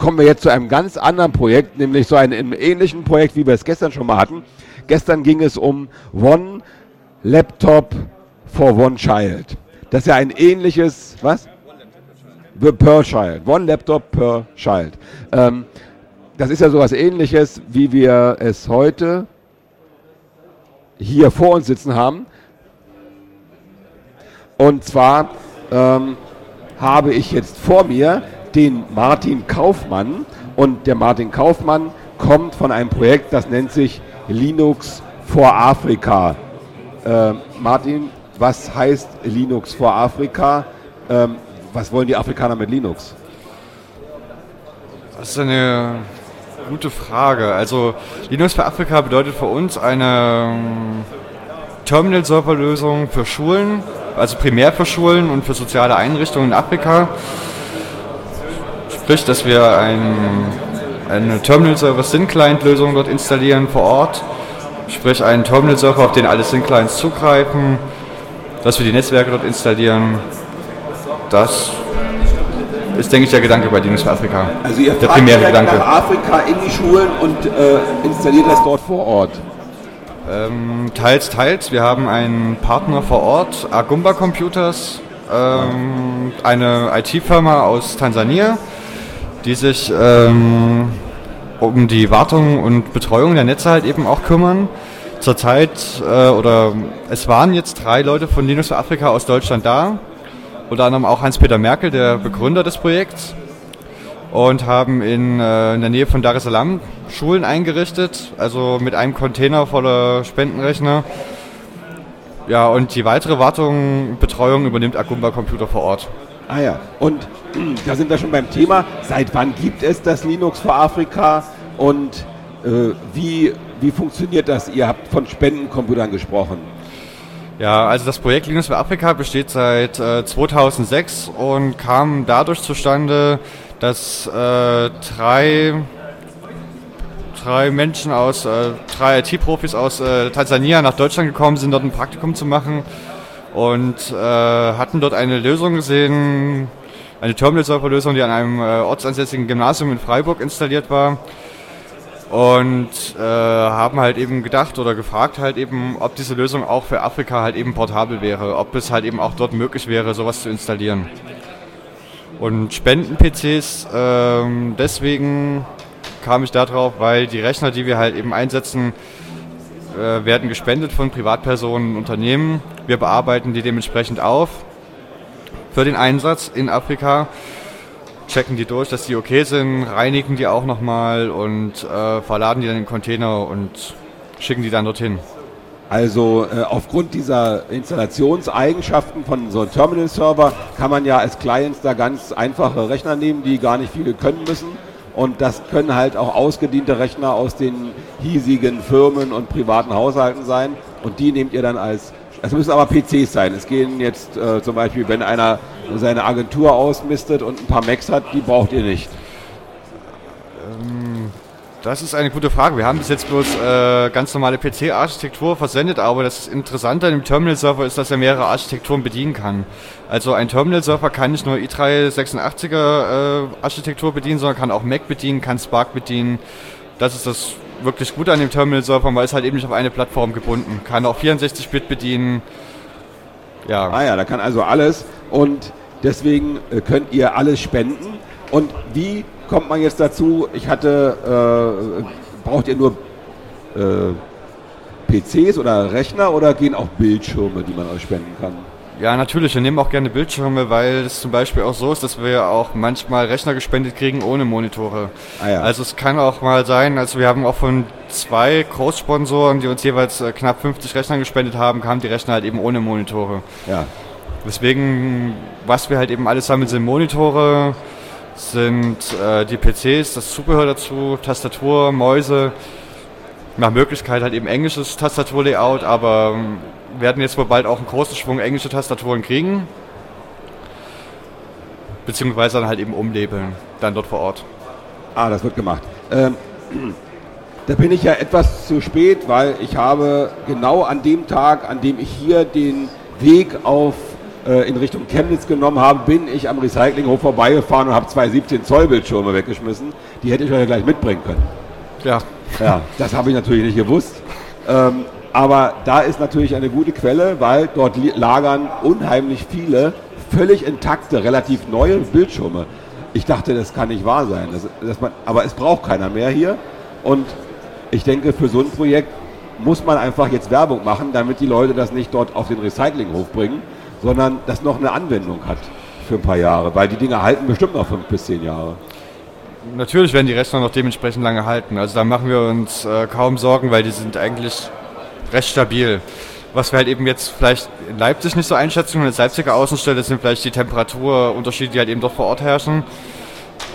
kommen wir jetzt zu einem ganz anderen Projekt, nämlich so einem ähnlichen Projekt, wie wir es gestern schon mal hatten. Gestern ging es um One Laptop for One Child. Das ist ja ein ähnliches, was? Per Child. One Laptop per Child. Ähm, das ist ja sowas ähnliches, wie wir es heute hier vor uns sitzen haben. Und zwar ähm, habe ich jetzt vor mir den Martin Kaufmann. Und der Martin Kaufmann kommt von einem Projekt, das nennt sich Linux for Afrika. Äh, Martin, was heißt Linux for Afrika? Ähm, was wollen die Afrikaner mit Linux? Das ist eine gute Frage. Also Linux für Afrika bedeutet für uns eine ähm, Terminal-Server-Lösung für Schulen, also primär für Schulen und für soziale Einrichtungen in Afrika. Sprich, dass wir ein, eine Terminal-Server-Syn-Client-Lösung dort installieren vor Ort. Sprich, einen Terminal-Server, auf den alle Syn-Clients zugreifen, dass wir die Netzwerke dort installieren. Das ist, denke ich, der Gedanke bei Linux für Afrika. Also ihr der primäre Gedanke. nach Afrika in die Schulen und äh, installiert das dort vor Ort? Ähm, teils, teils. Wir haben einen Partner vor Ort, Agumba Computers, ähm, eine IT-Firma aus Tansania, die sich ähm, um die Wartung und Betreuung der Netze halt eben auch kümmern. Zurzeit, äh, oder es waren jetzt drei Leute von Linux für Afrika aus Deutschland da, unter anderem auch Hans-Peter Merkel, der Begründer des Projekts, und haben in, äh, in der Nähe von Dar es Salaam Schulen eingerichtet, also mit einem Container voller Spendenrechner. Ja, und die weitere Wartung, Betreuung übernimmt Agumba Computer vor Ort. Ah ja, und da sind wir schon beim Thema. Seit wann gibt es das Linux für Afrika und äh, wie, wie funktioniert das? Ihr habt von Spendencomputern gesprochen. Ja, also das Projekt Linux für Afrika besteht seit äh, 2006 und kam dadurch zustande, dass äh, drei, drei Menschen aus, äh, drei IT-Profis aus äh, Tansania nach Deutschland gekommen sind, dort ein Praktikum zu machen und äh, hatten dort eine Lösung gesehen, eine Terminal-Server-Lösung, die an einem äh, ortsansässigen Gymnasium in Freiburg installiert war und äh, haben halt eben gedacht oder gefragt halt eben, ob diese Lösung auch für Afrika halt eben portabel wäre, ob es halt eben auch dort möglich wäre, sowas zu installieren. Und Spenden-PCs, ähm, deswegen kam ich darauf, weil die Rechner, die wir halt eben einsetzen, äh, werden gespendet von Privatpersonen und Unternehmen. Wir bearbeiten die dementsprechend auf für den Einsatz in Afrika checken die durch, dass die okay sind, reinigen die auch nochmal und äh, verladen die dann in den Container und schicken die dann dorthin. Also äh, aufgrund dieser Installationseigenschaften von so einem Terminal-Server kann man ja als Clients da ganz einfache Rechner nehmen, die gar nicht viele können müssen. Und das können halt auch ausgediente Rechner aus den hiesigen Firmen und privaten Haushalten sein. Und die nehmt ihr dann als es müssen aber PCs sein. Es gehen jetzt äh, zum Beispiel, wenn einer seine Agentur ausmistet und ein paar Macs hat, die braucht ihr nicht. Ähm, das ist eine gute Frage. Wir haben bis jetzt bloß äh, ganz normale PC-Architektur versendet, aber das Interessante an dem Terminal-Server ist, dass er mehrere Architekturen bedienen kann. Also ein Terminal-Server kann nicht nur i386er äh, bedienen, sondern kann auch Mac bedienen, kann Spark bedienen. Das ist das wirklich gut an dem Terminal-Server, weil es halt eben nicht auf eine Plattform gebunden. Kann auch 64-Bit bedienen. Ja. Ah ja, da kann also alles und deswegen äh, könnt ihr alles spenden. Und wie kommt man jetzt dazu? Ich hatte, äh, braucht ihr nur äh, PCs oder Rechner oder gehen auch Bildschirme, die man euch spenden kann? Ja, natürlich. Wir nehmen auch gerne Bildschirme, weil es zum Beispiel auch so ist, dass wir auch manchmal Rechner gespendet kriegen ohne Monitore. Ah, ja. Also es kann auch mal sein, also wir haben auch von zwei Großsponsoren, die uns jeweils äh, knapp 50 Rechner gespendet haben, kamen die Rechner halt eben ohne Monitore. Ja. Deswegen, was wir halt eben alles sammeln, sind Monitore, sind äh, die PCs, das Zubehör dazu, Tastatur, Mäuse, nach Möglichkeit halt eben englisches Tastaturlayout, aber ähm, werden jetzt wohl bald auch einen großen Schwung englische Tastaturen kriegen. Beziehungsweise dann halt eben umlabeln, dann dort vor Ort. Ah, das wird gemacht. Ähm, da bin ich ja etwas zu spät, weil ich habe genau an dem Tag, an dem ich hier den Weg auf äh, in Richtung Chemnitz genommen habe, bin ich am Recyclinghof vorbeigefahren und habe zwei 17 Zoll Bildschirme weggeschmissen. Die hätte ich euch ja gleich mitbringen können. Ja. Ja, das habe ich natürlich nicht gewusst. Ähm, aber da ist natürlich eine gute Quelle, weil dort lagern unheimlich viele völlig intakte, relativ neue Bildschirme. Ich dachte, das kann nicht wahr sein. Das, das man, aber es braucht keiner mehr hier. Und ich denke, für so ein Projekt muss man einfach jetzt Werbung machen, damit die Leute das nicht dort auf den Recyclinghof bringen, sondern das noch eine Anwendung hat für ein paar Jahre, weil die Dinge halten bestimmt noch fünf bis zehn Jahre. Natürlich werden die Rechner noch dementsprechend lange halten. Also da machen wir uns äh, kaum Sorgen, weil die sind eigentlich recht stabil. Was wir halt eben jetzt vielleicht in Leipzig nicht so einschätzen, als Leipziger Außenstelle sind vielleicht die Temperaturunterschiede, die halt eben dort vor Ort herrschen.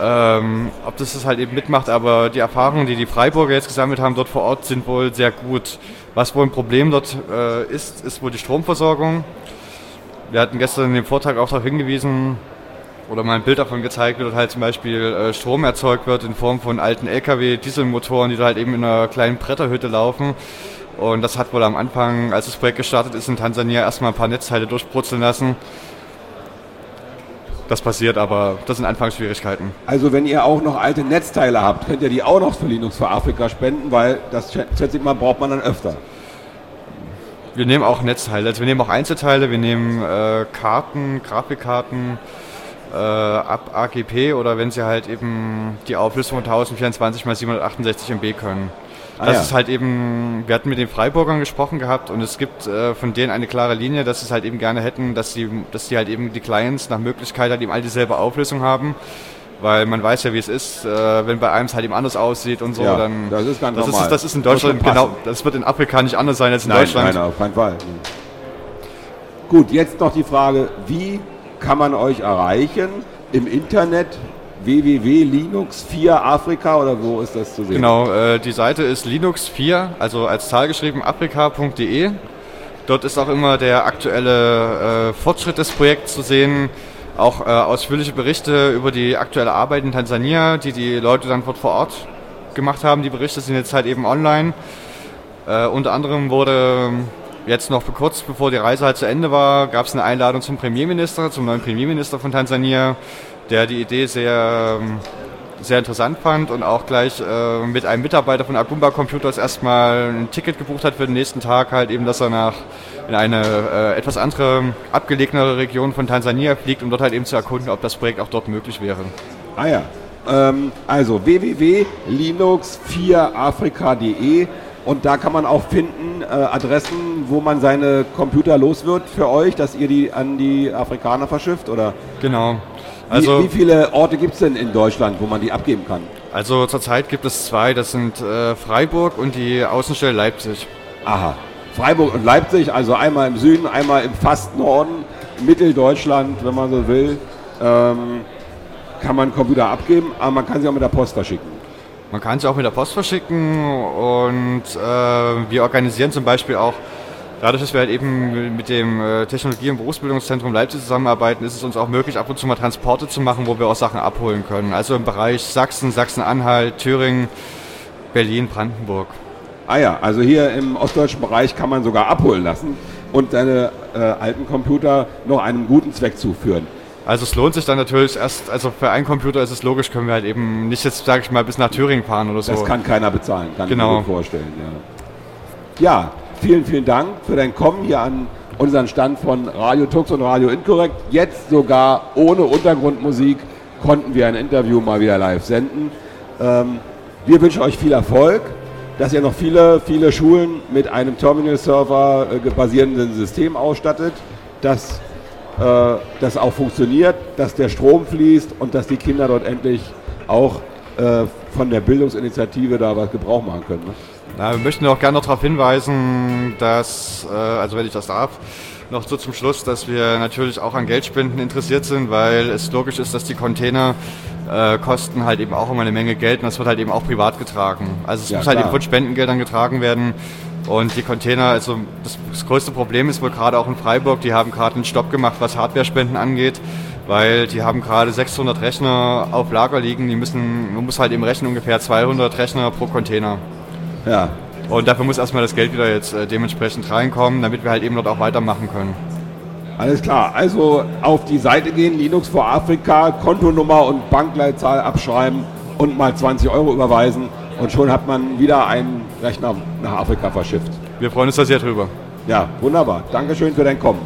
Ähm, ob das das halt eben mitmacht, aber die Erfahrungen, die die Freiburger jetzt gesammelt haben dort vor Ort, sind wohl sehr gut. Was wohl ein Problem dort äh, ist, ist wohl die Stromversorgung. Wir hatten gestern in dem Vortrag auch darauf hingewiesen, oder mal ein Bild davon gezeigt wird, halt zum Beispiel äh, Strom erzeugt wird in Form von alten LKW, Dieselmotoren, die da halt eben in einer kleinen Bretterhütte laufen. Und das hat wohl am Anfang, als das Projekt gestartet ist, in Tansania erstmal ein paar Netzteile durchbrutzeln lassen. Das passiert, aber das sind Anfangsschwierigkeiten. Also wenn ihr auch noch alte Netzteile habt, könnt ihr die auch noch für Linux für Afrika spenden, weil das schätze ich mal braucht man dann öfter. Wir nehmen auch Netzteile, also wir nehmen auch Einzelteile, wir nehmen äh, Karten, Grafikkarten äh, ab AGP oder wenn sie halt eben die Auflösung von 1024 x 768 MB können. Ah, das ja. ist halt eben, wir hatten mit den Freiburgern gesprochen gehabt und es gibt äh, von denen eine klare Linie, dass sie es halt eben gerne hätten, dass sie, dass die halt eben die Clients nach Möglichkeit halt eben all dieselbe Auflösung haben. Weil man weiß ja, wie es ist, äh, wenn bei einem es halt eben anders aussieht und so, ja, dann. Das ist ganz das normal. Ist, das ist in Deutschland genau, das wird in Afrika nicht anders sein als in nein, Deutschland. Nein, auf keinen Fall. Gut, jetzt noch die Frage, wie kann man euch erreichen im Internet? www.linux 4 Afrika oder wo ist das zu sehen? Genau, äh, die Seite ist Linux 4, also als Zahl geschrieben afrika.de. Dort ist auch immer der aktuelle äh, Fortschritt des Projekts zu sehen, auch äh, ausführliche Berichte über die aktuelle Arbeit in Tansania, die die Leute dann dort vor Ort gemacht haben. Die Berichte sind jetzt halt eben online. Äh, unter anderem wurde jetzt noch kurz bevor die Reise halt zu Ende war, gab es eine Einladung zum Premierminister, zum neuen Premierminister von Tansania, der die Idee sehr, ähm, sehr interessant fand und auch gleich äh, mit einem Mitarbeiter von Agumba Computers erstmal ein Ticket gebucht hat für den nächsten Tag, halt eben, dass er nach in eine äh, etwas andere, abgelegenere Region von Tansania fliegt, um dort halt eben zu erkunden, ob das Projekt auch dort möglich wäre. Ah ja, ähm, also www.linux4afrika.de und da kann man auch finden äh, Adressen, wo man seine Computer los wird für euch, dass ihr die an die Afrikaner verschifft, oder? Genau. Also, wie, wie viele Orte gibt es denn in Deutschland, wo man die abgeben kann? Also zurzeit gibt es zwei, das sind äh, Freiburg und die Außenstelle Leipzig. Aha. Freiburg und Leipzig, also einmal im Süden, einmal im fast Norden, Mitteldeutschland, wenn man so will, ähm, kann man Computer abgeben, aber man kann sie auch mit der Post verschicken. Man kann sie auch mit der Post verschicken und äh, wir organisieren zum Beispiel auch Dadurch, dass wir halt eben mit dem äh, Technologie- und Berufsbildungszentrum Leipzig zusammenarbeiten, ist es uns auch möglich, ab und zu mal Transporte zu machen, wo wir auch Sachen abholen können. Also im Bereich Sachsen, Sachsen-Anhalt, Thüringen, Berlin, Brandenburg. Ah ja, also hier im ostdeutschen Bereich kann man sogar abholen lassen und seine äh, alten Computer noch einem guten Zweck zuführen. Also es lohnt sich dann natürlich erst, also für einen Computer ist es logisch, können wir halt eben nicht jetzt, sage ich mal, bis nach Thüringen fahren oder so. Das kann keiner bezahlen, kann genau. ich mir vorstellen. Ja. ja, vielen, vielen Dank für dein Kommen hier an unseren Stand von Radio Tux und Radio Inkorrekt. Jetzt sogar ohne Untergrundmusik konnten wir ein Interview mal wieder live senden. Ähm, wir wünschen euch viel Erfolg, dass ihr noch viele, viele Schulen mit einem Terminal-Server äh, basierenden System ausstattet, dass äh, das auch funktioniert, dass der Strom fließt und dass die Kinder dort endlich auch äh, von der Bildungsinitiative da was Gebrauch machen können. Ne? Na, wir möchten auch gerne noch darauf hinweisen, dass, äh, also wenn ich das darf, noch so zum Schluss, dass wir natürlich auch an Geldspenden interessiert sind, weil es logisch ist, dass die Container äh, kosten halt eben auch immer eine Menge Geld und das wird halt eben auch privat getragen. Also es ja, muss klar. halt eben von Spendengeldern getragen werden. Und die Container, also das, das größte Problem ist wohl gerade auch in Freiburg, die haben gerade einen Stopp gemacht, was Hardware-Spenden angeht, weil die haben gerade 600 Rechner auf Lager liegen, die müssen, man muss halt eben rechnen ungefähr 200 Rechner pro Container. Ja. Und dafür muss erstmal das Geld wieder jetzt äh, dementsprechend reinkommen, damit wir halt eben dort auch weitermachen können. Alles klar, also auf die Seite gehen, Linux for Afrika, Kontonummer und Bankleitzahl abschreiben und mal 20 Euro überweisen und schon hat man wieder einen Rechner nach Afrika verschifft. Wir freuen uns da sehr drüber. Ja, wunderbar. Dankeschön für dein Kommen.